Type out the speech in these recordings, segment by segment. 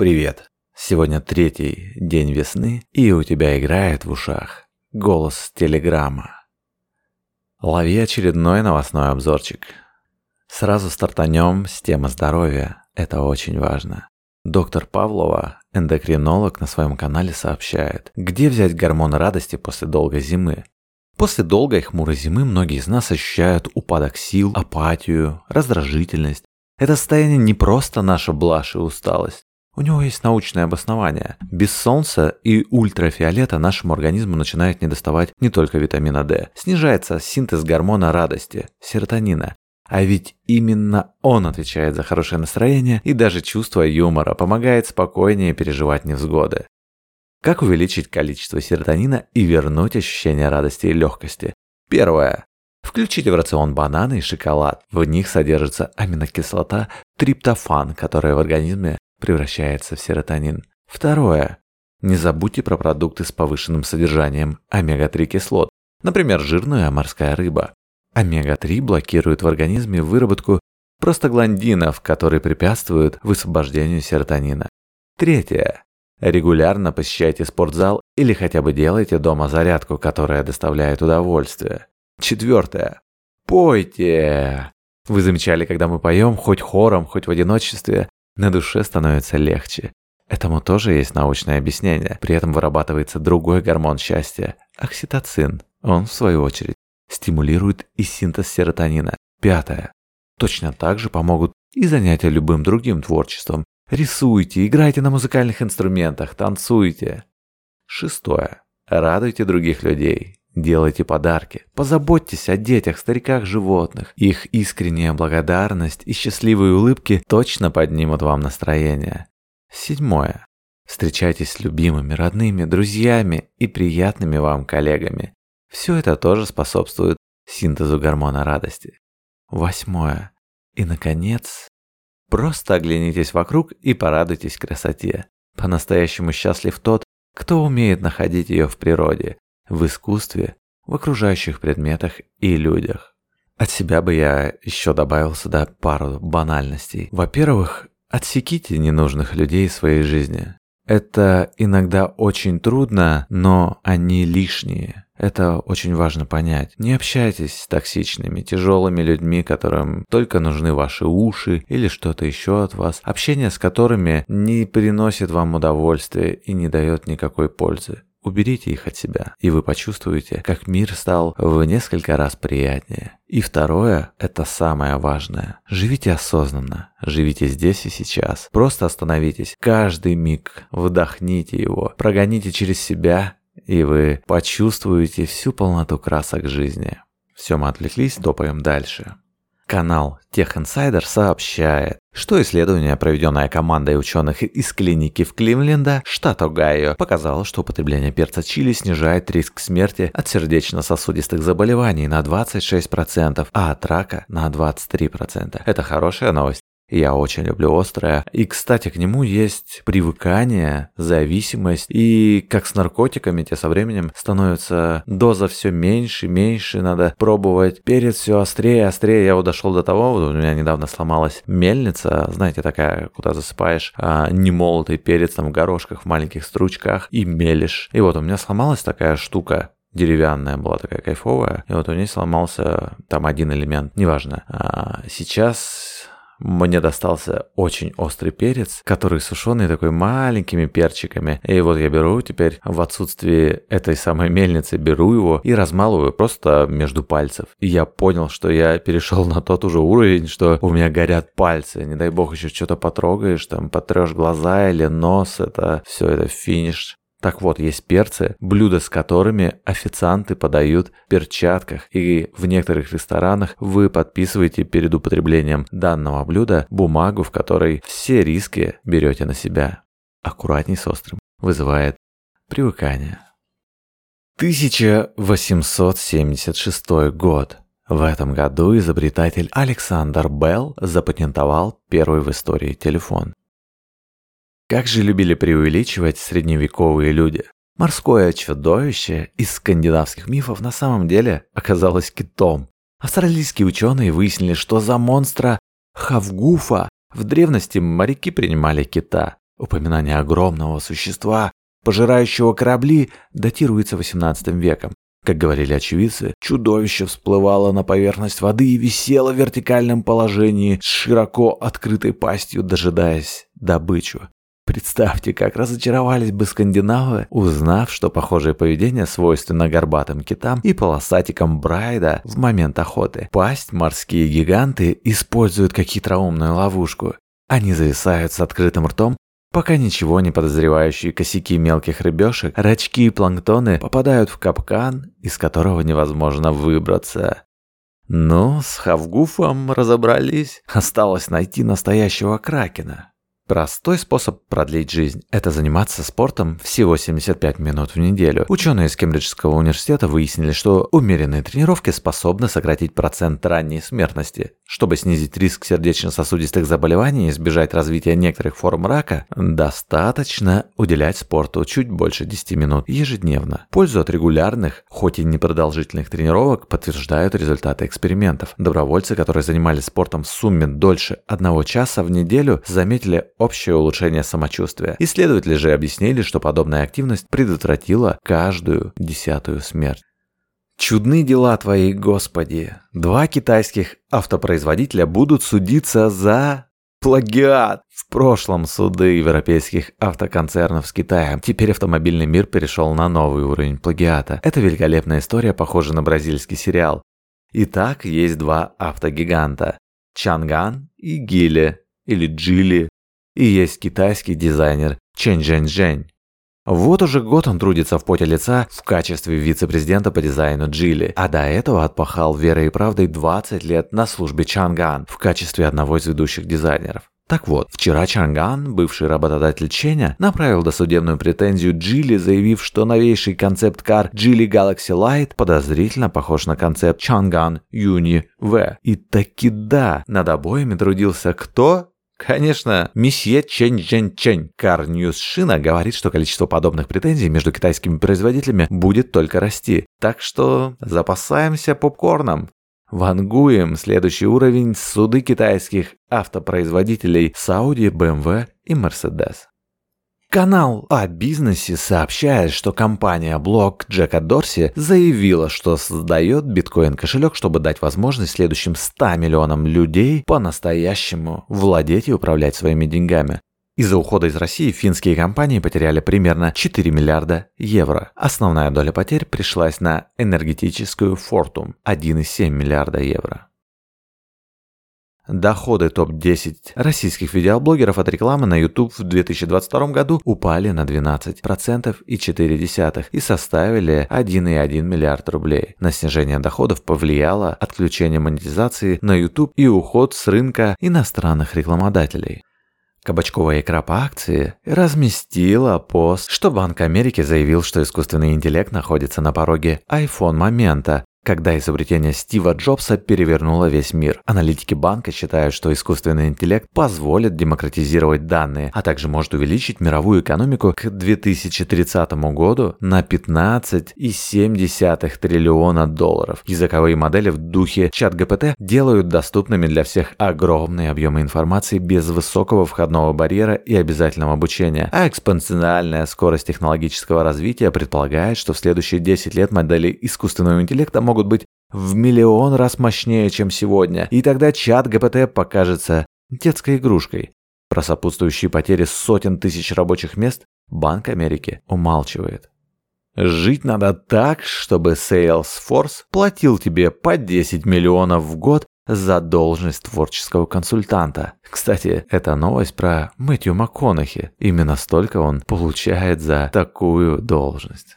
Привет. Сегодня третий день весны, и у тебя играет в ушах голос телеграмма. Лови очередной новостной обзорчик. Сразу стартанем с темы здоровья. Это очень важно. Доктор Павлова, эндокринолог, на своем канале сообщает, где взять гормон радости после долгой зимы. После долгой хмурой зимы многие из нас ощущают упадок сил, апатию, раздражительность. Это состояние не просто наша блажь и усталость. У него есть научное обоснование. Без солнца и ультрафиолета нашему организму начинает недоставать не только витамина D. Снижается синтез гормона радости – серотонина. А ведь именно он отвечает за хорошее настроение и даже чувство юмора, помогает спокойнее переживать невзгоды. Как увеличить количество серотонина и вернуть ощущение радости и легкости? Первое. Включите в рацион бананы и шоколад. В них содержится аминокислота триптофан, которая в организме превращается в серотонин. Второе. Не забудьте про продукты с повышенным содержанием омега-3 кислот, например, жирная морская рыба. Омега-3 блокирует в организме выработку простагландинов, которые препятствуют высвобождению серотонина. Третье. Регулярно посещайте спортзал или хотя бы делайте дома зарядку, которая доставляет удовольствие. Четвертое. Пойте! Вы замечали, когда мы поем, хоть хором, хоть в одиночестве, на душе становится легче. Этому тоже есть научное объяснение. При этом вырабатывается другой гормон счастья – окситоцин. Он, в свою очередь, стимулирует и синтез серотонина. Пятое. Точно так же помогут и занятия любым другим творчеством. Рисуйте, играйте на музыкальных инструментах, танцуйте. Шестое. Радуйте других людей. Делайте подарки, позаботьтесь о детях, стариках, животных. Их искренняя благодарность и счастливые улыбки точно поднимут вам настроение. Седьмое. Встречайтесь с любимыми, родными, друзьями и приятными вам коллегами. Все это тоже способствует синтезу гормона радости. Восьмое. И, наконец, просто оглянитесь вокруг и порадуйтесь красоте. По-настоящему счастлив тот, кто умеет находить ее в природе, в искусстве, в окружающих предметах и людях. От себя бы я еще добавил сюда пару банальностей. Во-первых, отсеките ненужных людей в своей жизни. Это иногда очень трудно, но они лишние. Это очень важно понять. Не общайтесь с токсичными, тяжелыми людьми, которым только нужны ваши уши или что-то еще от вас. Общение с которыми не приносит вам удовольствия и не дает никакой пользы. Уберите их от себя, и вы почувствуете, как мир стал в несколько раз приятнее. И второе, это самое важное. Живите осознанно, живите здесь и сейчас. Просто остановитесь. Каждый миг вдохните его, прогоните через себя, и вы почувствуете всю полноту красок жизни. Все, мы отвлеклись, топаем дальше. Канал Tech Insider сообщает, что исследование, проведенное командой ученых из клиники в Кливленда, штат Огайо, показало, что употребление перца чили снижает риск смерти от сердечно-сосудистых заболеваний на 26%, а от рака на 23%. Это хорошая новость. Я очень люблю острое. И, кстати, к нему есть привыкание, зависимость. И как с наркотиками, те со временем становится доза все меньше, меньше. Надо пробовать перец все острее, острее. Я вот дошел до того, вот у меня недавно сломалась мельница, знаете, такая, куда засыпаешь а, немолотый перец там в горошках, в маленьких стручках и мелешь. И вот у меня сломалась такая штука, деревянная была такая кайфовая, и вот у нее сломался там один элемент, неважно. А сейчас мне достался очень острый перец, который сушеный такой маленькими перчиками. И вот я беру теперь в отсутствии этой самой мельницы, беру его и размалываю просто между пальцев. И я понял, что я перешел на тот уже уровень, что у меня горят пальцы. Не дай бог еще что-то потрогаешь, там потрешь глаза или нос. Это все это финиш. Так вот, есть перцы, блюда с которыми официанты подают в перчатках, и в некоторых ресторанах вы подписываете перед употреблением данного блюда бумагу, в которой все риски берете на себя. Аккуратней с острым. Вызывает привыкание. 1876 год. В этом году изобретатель Александр Белл запатентовал первый в истории телефон. Как же любили преувеличивать средневековые люди. Морское чудовище из скандинавских мифов на самом деле оказалось китом. Австралийские ученые выяснили, что за монстра Хавгуфа в древности моряки принимали кита. Упоминание огромного существа, пожирающего корабли, датируется XVIII веком. Как говорили очевидцы, чудовище всплывало на поверхность воды и висело в вертикальном положении с широко открытой пастью, дожидаясь добычу. Представьте, как разочаровались бы скандинавы, узнав, что похожее поведение свойственно горбатым китам и полосатикам Брайда в момент охоты. Пасть морские гиганты используют как хитроумную ловушку. Они зависают с открытым ртом Пока ничего не подозревающие косяки мелких рыбешек, рачки и планктоны попадают в капкан, из которого невозможно выбраться. Ну, с Хавгуфом разобрались. Осталось найти настоящего кракена. Простой способ продлить жизнь – это заниматься спортом всего 75 минут в неделю. Ученые из Кембриджского университета выяснили, что умеренные тренировки способны сократить процент ранней смертности. Чтобы снизить риск сердечно-сосудистых заболеваний и избежать развития некоторых форм рака, достаточно уделять спорту чуть больше 10 минут ежедневно. Пользу от регулярных, хоть и непродолжительных тренировок подтверждают результаты экспериментов. Добровольцы, которые занимались спортом в сумме дольше одного часа в неделю, заметили общее улучшение самочувствия. Исследователи же объяснили, что подобная активность предотвратила каждую десятую смерть. Чудны дела твои, Господи. Два китайских автопроизводителя будут судиться за плагиат. В прошлом суды европейских автоконцернов с Китаем. Теперь автомобильный мир перешел на новый уровень плагиата. Это великолепная история, похожа на бразильский сериал. Итак, есть два автогиганта. Чанган и Гили, или Джили, и есть китайский дизайнер Чен Жень Жень. Вот уже год он трудится в поте лица в качестве вице-президента по дизайну Джили, а до этого отпахал верой и правдой 20 лет на службе Чанган в качестве одного из ведущих дизайнеров. Так вот, вчера Чанган, бывший работодатель Ченя, направил досудебную претензию Джили, заявив, что новейший концепт-кар Geely Galaxy Light подозрительно похож на концепт Чанган Юни В. И таки да, над обоими трудился кто? Конечно, месье Чэнь Чэнь Чэнь. Car News China говорит, что количество подобных претензий между китайскими производителями будет только расти. Так что запасаемся попкорном. Вангуем следующий уровень суды китайских автопроизводителей с Audi, BMW и Mercedes. Канал о бизнесе сообщает, что компания блог Джека Дорси заявила, что создает биткоин-кошелек, чтобы дать возможность следующим 100 миллионам людей по-настоящему владеть и управлять своими деньгами. Из-за ухода из России финские компании потеряли примерно 4 миллиарда евро. Основная доля потерь пришлась на энергетическую Fortum – 1,7 миллиарда евро. Доходы топ-10 российских видеоблогеров от рекламы на YouTube в 2022 году упали на 12% и 4 и составили 1,1 миллиард рублей. На снижение доходов повлияло отключение монетизации на YouTube и уход с рынка иностранных рекламодателей. Кабачковая икра по акции разместила пост, что Банк Америки заявил, что искусственный интеллект находится на пороге iPhone момента, когда изобретение Стива Джобса перевернуло весь мир. Аналитики банка считают, что искусственный интеллект позволит демократизировать данные, а также может увеличить мировую экономику к 2030 году на 15,7 триллиона долларов. Языковые модели в духе чат ГПТ делают доступными для всех огромные объемы информации без высокого входного барьера и обязательного обучения, а экспоненциальная скорость технологического развития предполагает, что в следующие 10 лет модели искусственного интеллекта могут быть в миллион раз мощнее, чем сегодня, и тогда чат ГПТ покажется детской игрушкой. Про сопутствующие потери сотен тысяч рабочих мест Банк Америки умалчивает. Жить надо так, чтобы Salesforce платил тебе по 10 миллионов в год за должность творческого консультанта. Кстати, это новость про Мэтью МакКонахи. Именно столько он получает за такую должность.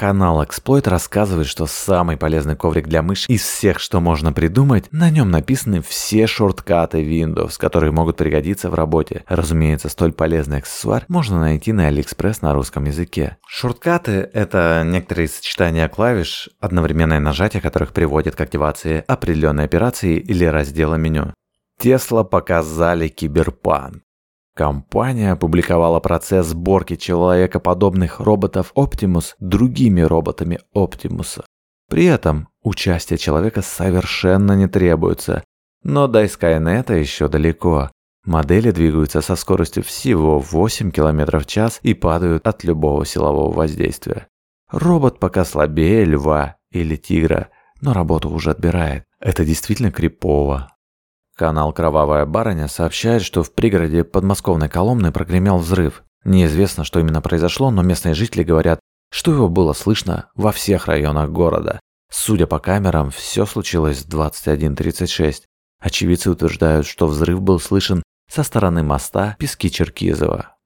Канал Exploit рассказывает, что самый полезный коврик для мыши из всех, что можно придумать, на нем написаны все шорткаты Windows, которые могут пригодиться в работе. Разумеется, столь полезный аксессуар можно найти на AliExpress на русском языке. Шорткаты — это некоторые сочетания клавиш, одновременное нажатие которых приводит к активации определенной операции или раздела меню. Тесла показали киберпанк. Компания опубликовала процесс сборки человекоподобных роботов Optimus другими роботами Optimus. При этом участие человека совершенно не требуется. Но до Скайнета еще далеко. Модели двигаются со скоростью всего 8 км в час и падают от любого силового воздействия. Робот пока слабее льва или тигра, но работу уже отбирает. Это действительно крипово. Канал «Кровавая барыня» сообщает, что в пригороде подмосковной Коломны прогремел взрыв. Неизвестно, что именно произошло, но местные жители говорят, что его было слышно во всех районах города. Судя по камерам, все случилось в 21.36. Очевидцы утверждают, что взрыв был слышен со стороны моста Пески-Черкизово.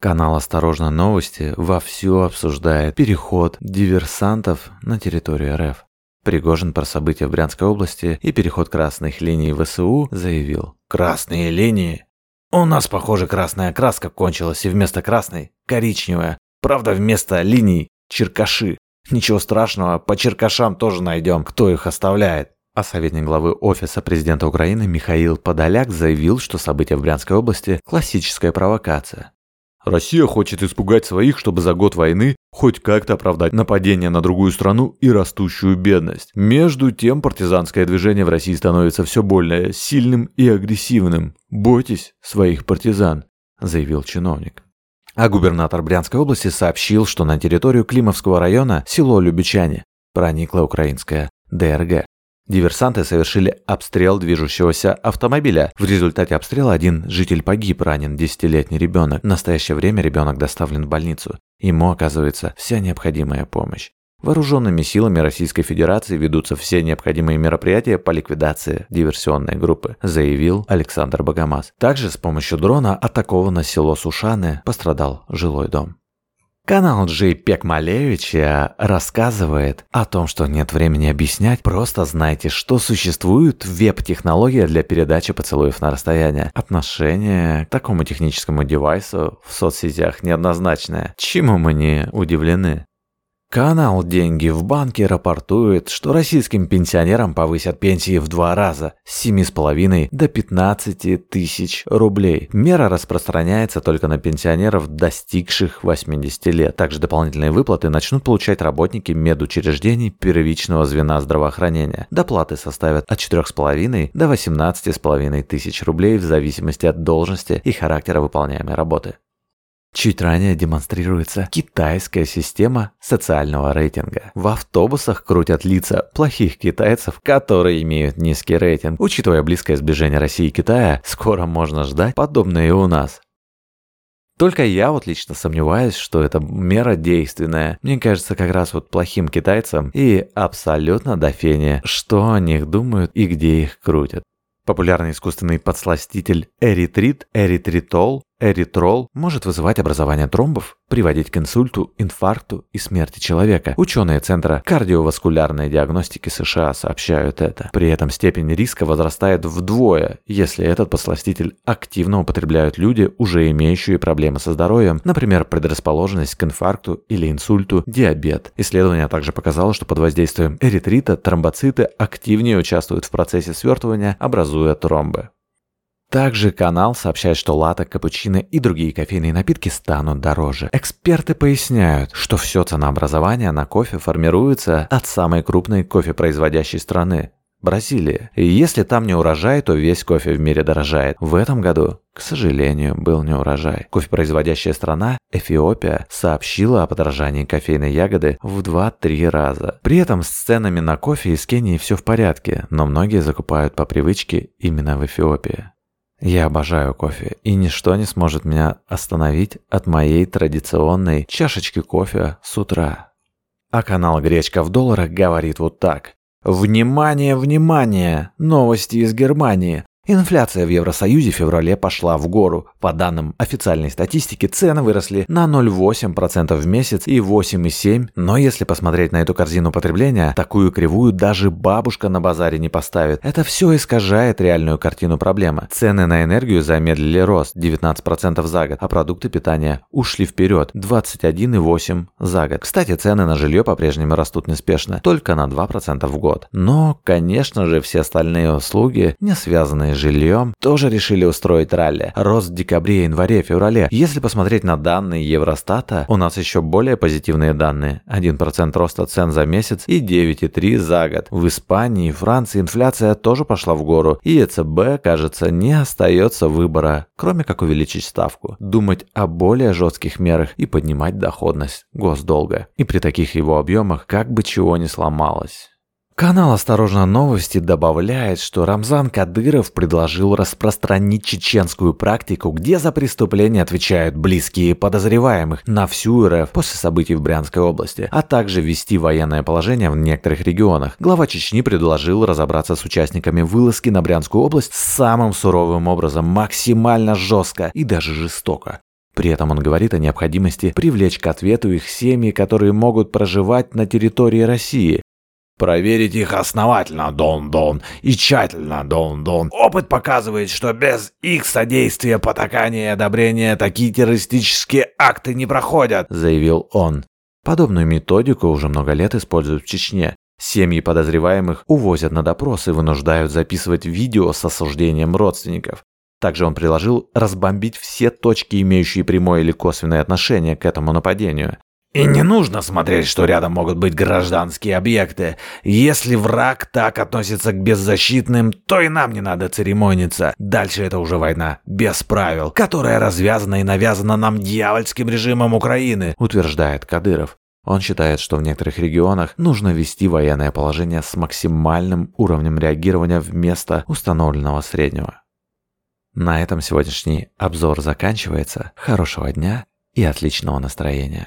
Канал «Осторожно! Новости» вовсю обсуждает переход диверсантов на территорию РФ. Пригожин про события в Брянской области и переход красных линий ВСУ заявил. «Красные линии? У нас, похоже, красная краска кончилась, и вместо красной – коричневая. Правда, вместо линий – черкаши. Ничего страшного, по черкашам тоже найдем, кто их оставляет. А советник главы Офиса президента Украины Михаил Подоляк заявил, что события в Брянской области – классическая провокация. Россия хочет испугать своих, чтобы за год войны хоть как-то оправдать нападение на другую страну и растущую бедность. Между тем, партизанское движение в России становится все более сильным и агрессивным. Бойтесь своих партизан, заявил чиновник. А губернатор Брянской области сообщил, что на территорию Климовского района, село Любичане, проникла украинская ДРГ. Диверсанты совершили обстрел движущегося автомобиля. В результате обстрела один житель погиб, ранен десятилетний ребенок. В настоящее время ребенок доставлен в больницу. Ему оказывается вся необходимая помощь. Вооруженными силами Российской Федерации ведутся все необходимые мероприятия по ликвидации диверсионной группы, заявил Александр Богомаз. Также с помощью дрона атаковано село Сушаны, пострадал жилой дом. Канал JPEG Малевича рассказывает о том, что нет времени объяснять, просто знайте, что существует веб-технология для передачи поцелуев на расстояние. Отношение к такому техническому девайсу в соцсетях неоднозначное, чему мы не удивлены. Канал «Деньги в банке» рапортует, что российским пенсионерам повысят пенсии в два раза с 7,5 до 15 тысяч рублей. Мера распространяется только на пенсионеров, достигших 80 лет. Также дополнительные выплаты начнут получать работники медучреждений первичного звена здравоохранения. Доплаты составят от 4,5 до 18,5 тысяч рублей в зависимости от должности и характера выполняемой работы. Чуть ранее демонстрируется китайская система социального рейтинга. В автобусах крутят лица плохих китайцев, которые имеют низкий рейтинг. Учитывая близкое сближение России и Китая, скоро можно ждать подобное и у нас. Только я вот лично сомневаюсь, что эта мера действенная. Мне кажется, как раз вот плохим китайцам и абсолютно до фени, что о них думают и где их крутят. Популярный искусственный подсластитель эритрит, эритритол, эритрол может вызывать образование тромбов, приводить к инсульту, инфаркту и смерти человека. Ученые Центра кардиоваскулярной диагностики США сообщают это. При этом степень риска возрастает вдвое, если этот подсластитель активно употребляют люди, уже имеющие проблемы со здоровьем, например, предрасположенность к инфаркту или инсульту, диабет. Исследование также показало, что под воздействием эритрита тромбоциты активнее участвуют в процессе свертывания, образуя тромбы. Также канал сообщает, что латте, капучино и другие кофейные напитки станут дороже. Эксперты поясняют, что все ценообразование на кофе формируется от самой крупной кофепроизводящей страны – Бразилии. И если там не урожай, то весь кофе в мире дорожает. В этом году, к сожалению, был не урожай. Кофепроизводящая страна, Эфиопия, сообщила о подорожании кофейной ягоды в 2-3 раза. При этом с ценами на кофе из Кении все в порядке, но многие закупают по привычке именно в Эфиопии. Я обожаю кофе, и ничто не сможет меня остановить от моей традиционной чашечки кофе с утра. А канал «Гречка в долларах» говорит вот так. Внимание, внимание! Новости из Германии. Инфляция в Евросоюзе в феврале пошла в гору. По данным официальной статистики, цены выросли на 0,8% в месяц и 8,7%. Но если посмотреть на эту корзину потребления, такую кривую даже бабушка на базаре не поставит. Это все искажает реальную картину проблемы. Цены на энергию замедлили рост 19% за год, а продукты питания ушли вперед 21,8% за год. Кстати, цены на жилье по-прежнему растут неспешно, только на 2% в год. Но, конечно же, все остальные услуги, не связанные с жильем, тоже решили устроить ралли. Рост в декабре, январе, феврале. Если посмотреть на данные Евростата, у нас еще более позитивные данные. 1% роста цен за месяц и 9,3 за год. В Испании и Франции инфляция тоже пошла в гору, и ЕЦБ, кажется, не остается выбора, кроме как увеличить ставку, думать о более жестких мерах и поднимать доходность госдолга. И при таких его объемах как бы чего не сломалось. Канал «Осторожно! Новости» добавляет, что Рамзан Кадыров предложил распространить чеченскую практику, где за преступления отвечают близкие подозреваемых на всю РФ после событий в Брянской области, а также ввести военное положение в некоторых регионах. Глава Чечни предложил разобраться с участниками вылазки на Брянскую область самым суровым образом, максимально жестко и даже жестоко. При этом он говорит о необходимости привлечь к ответу их семьи, которые могут проживать на территории России, Проверить их основательно, Дон-Дон, и тщательно, Дон-Дон. Опыт показывает, что без их содействия, потакания и одобрения такие террористические акты не проходят, заявил он. Подобную методику уже много лет используют в Чечне. Семьи подозреваемых увозят на допрос и вынуждают записывать видео с осуждением родственников. Также он предложил разбомбить все точки, имеющие прямое или косвенное отношение к этому нападению. И не нужно смотреть, что рядом могут быть гражданские объекты. Если враг так относится к беззащитным, то и нам не надо церемониться. Дальше это уже война, без правил, которая развязана и навязана нам дьявольским режимом Украины, утверждает Кадыров. Он считает, что в некоторых регионах нужно ввести военное положение с максимальным уровнем реагирования вместо установленного среднего. На этом сегодняшний обзор заканчивается. Хорошего дня и отличного настроения.